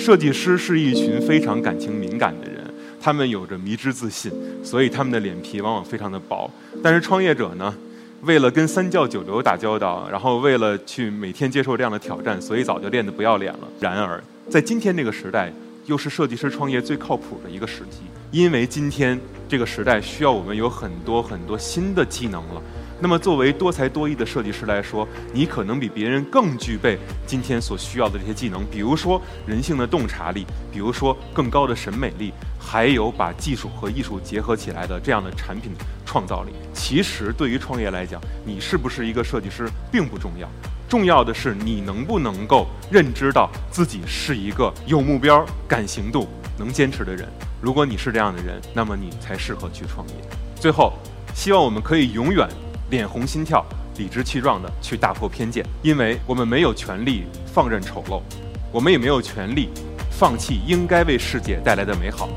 设计师是一群非常感情敏感的人，他们有着迷之自信，所以他们的脸皮往往非常的薄。但是创业者呢，为了跟三教九流打交道，然后为了去每天接受这样的挑战，所以早就练得不要脸了。然而，在今天这个时代，又是设计师创业最靠谱的一个时机，因为今天这个时代需要我们有很多很多新的技能了。那么，作为多才多艺的设计师来说，你可能比别人更具备今天所需要的这些技能，比如说人性的洞察力，比如说更高的审美力，还有把技术和艺术结合起来的这样的产品创造力。其实，对于创业来讲，你是不是一个设计师并不重要，重要的是你能不能够认知到自己是一个有目标、敢行动、能坚持的人。如果你是这样的人，那么你才适合去创业。最后，希望我们可以永远。脸红心跳、理直气壮地去打破偏见，因为我们没有权利放任丑陋，我们也没有权利放弃应该为世界带来的美好。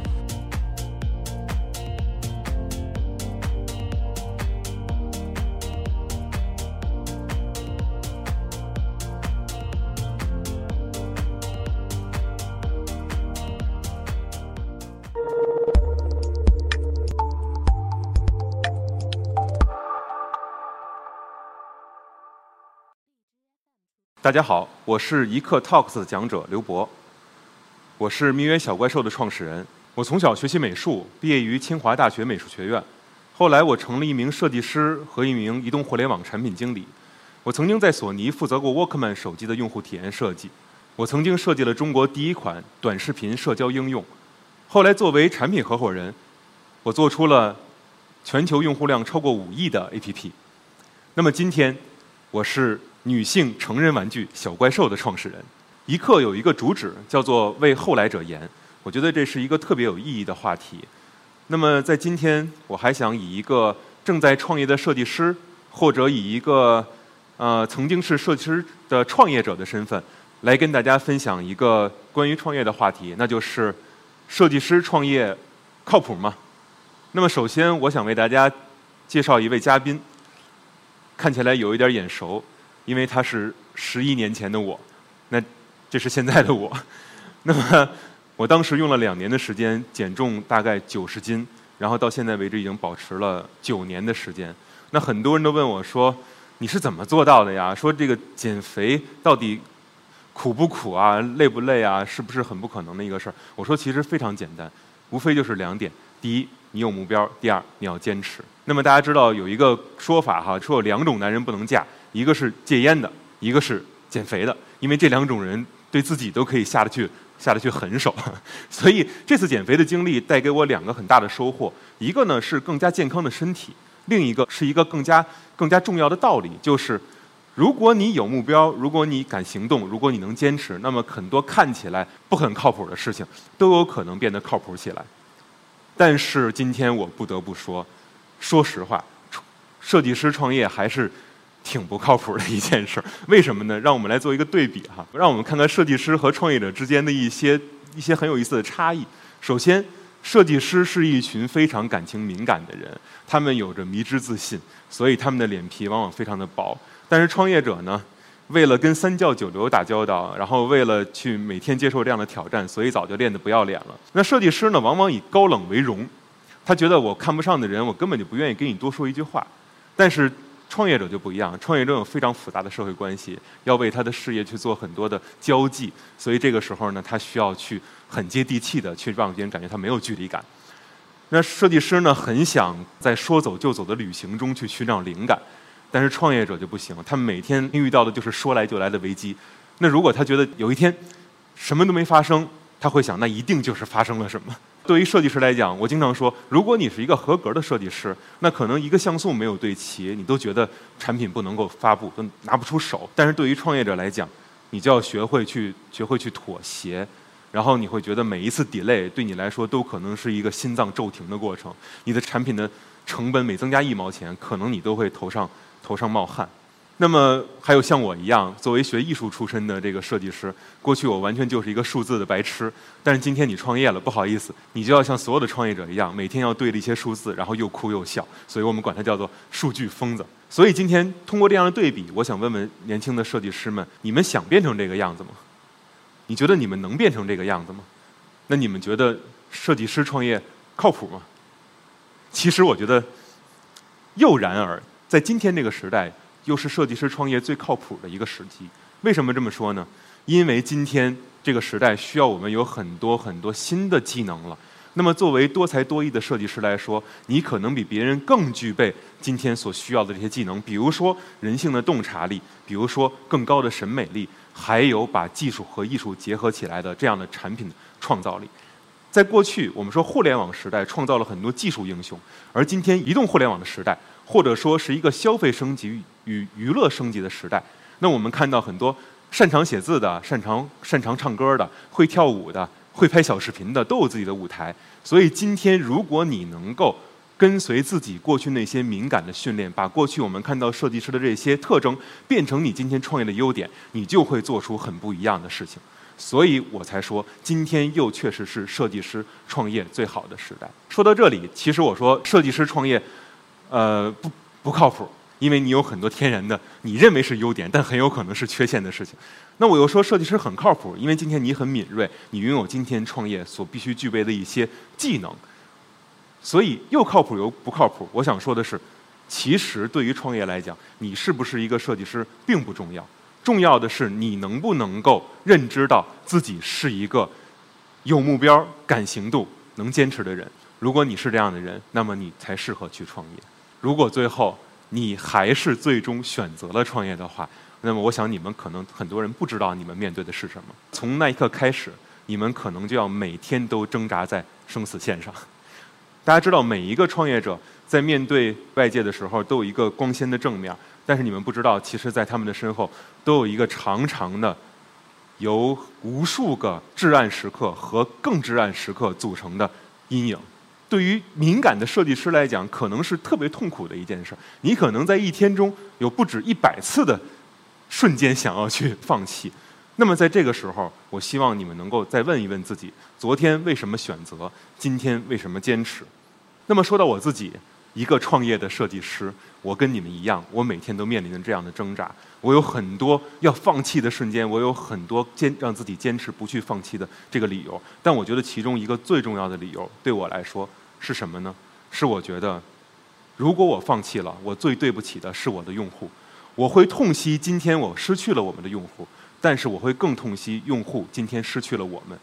大家好，我是一刻 Talks 的讲者刘博，我是名曰小怪兽的创始人。我从小学习美术，毕业于清华大学美术学院。后来我成了一名设计师和一名移动互联网产品经理。我曾经在索尼负责过 Walkman 手机的用户体验设计。我曾经设计了中国第一款短视频社交应用。后来作为产品合伙人，我做出了全球用户量超过五亿的 APP。那么今天，我是。女性成人玩具小怪兽的创始人，一刻有一个主旨叫做为后来者言，我觉得这是一个特别有意义的话题。那么在今天，我还想以一个正在创业的设计师，或者以一个呃曾经是设计师的创业者的身份，来跟大家分享一个关于创业的话题，那就是设计师创业靠谱吗？那么首先，我想为大家介绍一位嘉宾，看起来有一点眼熟。因为他是十一年前的我，那这是现在的我。那么我当时用了两年的时间减重大概九十斤，然后到现在为止已经保持了九年的时间。那很多人都问我说：“你是怎么做到的呀？”说这个减肥到底苦不苦啊？累不累啊？是不是很不可能的一个事儿？我说其实非常简单，无非就是两点：第一，你有目标；第二，你要坚持。那么大家知道有一个说法哈，说有两种男人不能嫁。一个是戒烟的，一个是减肥的，因为这两种人对自己都可以下得去下得去狠手，所以这次减肥的经历带给我两个很大的收获，一个呢是更加健康的身体，另一个是一个更加更加重要的道理，就是如果你有目标，如果你敢行动，如果你能坚持，那么很多看起来不很靠谱的事情都有可能变得靠谱起来。但是今天我不得不说，说实话，设计师创业还是。挺不靠谱的一件事，为什么呢？让我们来做一个对比哈，让我们看看设计师和创业者之间的一些一些很有意思的差异。首先，设计师是一群非常感情敏感的人，他们有着迷之自信，所以他们的脸皮往往非常的薄。但是创业者呢，为了跟三教九流打交道，然后为了去每天接受这样的挑战，所以早就练得不要脸了。那设计师呢，往往以高冷为荣，他觉得我看不上的人，我根本就不愿意跟你多说一句话。但是创业者就不一样，创业者有非常复杂的社会关系，要为他的事业去做很多的交际，所以这个时候呢，他需要去很接地气的去让别人感觉他没有距离感。那设计师呢，很想在说走就走的旅行中去寻找灵感，但是创业者就不行，他每天遇到的就是说来就来的危机。那如果他觉得有一天什么都没发生，他会想，那一定就是发生了什么。对于设计师来讲，我经常说，如果你是一个合格的设计师，那可能一个像素没有对齐，你都觉得产品不能够发布，都拿不出手。但是对于创业者来讲，你就要学会去学会去妥协，然后你会觉得每一次 delay 对你来说都可能是一个心脏骤停的过程。你的产品的成本每增加一毛钱，可能你都会头上头上冒汗。那么还有像我一样，作为学艺术出身的这个设计师，过去我完全就是一个数字的白痴。但是今天你创业了，不好意思，你就要像所有的创业者一样，每天要对着一些数字，然后又哭又笑。所以我们管它叫做数据疯子。所以今天通过这样的对比，我想问问年轻的设计师们：你们想变成这个样子吗？你觉得你们能变成这个样子吗？那你们觉得设计师创业靠谱吗？其实我觉得，又然而，在今天这个时代，又是设计师创业最靠谱的一个时机。为什么这么说呢？因为今天这个时代需要我们有很多很多新的技能了。那么，作为多才多艺的设计师来说，你可能比别人更具备今天所需要的这些技能，比如说人性的洞察力，比如说更高的审美力，还有把技术和艺术结合起来的这样的产品创造力。在过去，我们说互联网时代创造了很多技术英雄，而今天移动互联网的时代，或者说是一个消费升级与娱乐升级的时代，那我们看到很多擅长写字的、擅长擅长唱歌的、会跳舞的。会拍小视频的都有自己的舞台，所以今天如果你能够跟随自己过去那些敏感的训练，把过去我们看到设计师的这些特征变成你今天创业的优点，你就会做出很不一样的事情。所以我才说，今天又确实是设计师创业最好的时代。说到这里，其实我说设计师创业，呃，不不靠谱。因为你有很多天然的，你认为是优点，但很有可能是缺陷的事情。那我又说设计师很靠谱，因为今天你很敏锐，你拥有今天创业所必须具备的一些技能。所以又靠谱又不靠谱。我想说的是，其实对于创业来讲，你是不是一个设计师并不重要，重要的是你能不能够认知到自己是一个有目标、敢行动、能坚持的人。如果你是这样的人，那么你才适合去创业。如果最后，你还是最终选择了创业的话，那么我想你们可能很多人不知道你们面对的是什么。从那一刻开始，你们可能就要每天都挣扎在生死线上。大家知道，每一个创业者在面对外界的时候都有一个光鲜的正面，但是你们不知道，其实，在他们的身后都有一个长长的、由无数个至暗时刻和更至暗时刻组成的阴影。对于敏感的设计师来讲，可能是特别痛苦的一件事。你可能在一天中有不止一百次的瞬间想要去放弃。那么在这个时候，我希望你们能够再问一问自己：昨天为什么选择？今天为什么坚持？那么说到我自己。一个创业的设计师，我跟你们一样，我每天都面临着这样的挣扎。我有很多要放弃的瞬间，我有很多坚让自己坚持不去放弃的这个理由。但我觉得其中一个最重要的理由，对我来说是什么呢？是我觉得，如果我放弃了，我最对不起的是我的用户。我会痛惜今天我失去了我们的用户，但是我会更痛惜用户今天失去了我们。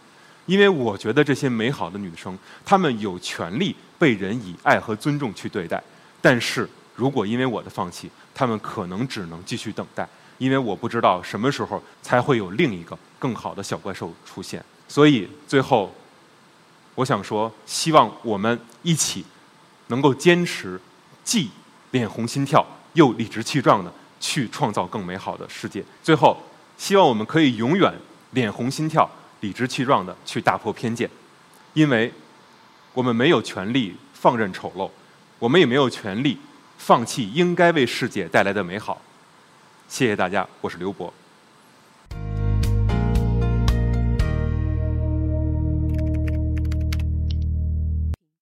因为我觉得这些美好的女生，她们有权利被人以爱和尊重去对待。但是如果因为我的放弃，她们可能只能继续等待，因为我不知道什么时候才会有另一个更好的小怪兽出现。所以最后，我想说，希望我们一起能够坚持，既脸红心跳又理直气壮的去创造更美好的世界。最后，希望我们可以永远脸红心跳。理直气壮的去打破偏见，因为我们没有权利放任丑陋，我们也没有权利放弃应该为世界带来的美好。谢谢大家，我是刘博。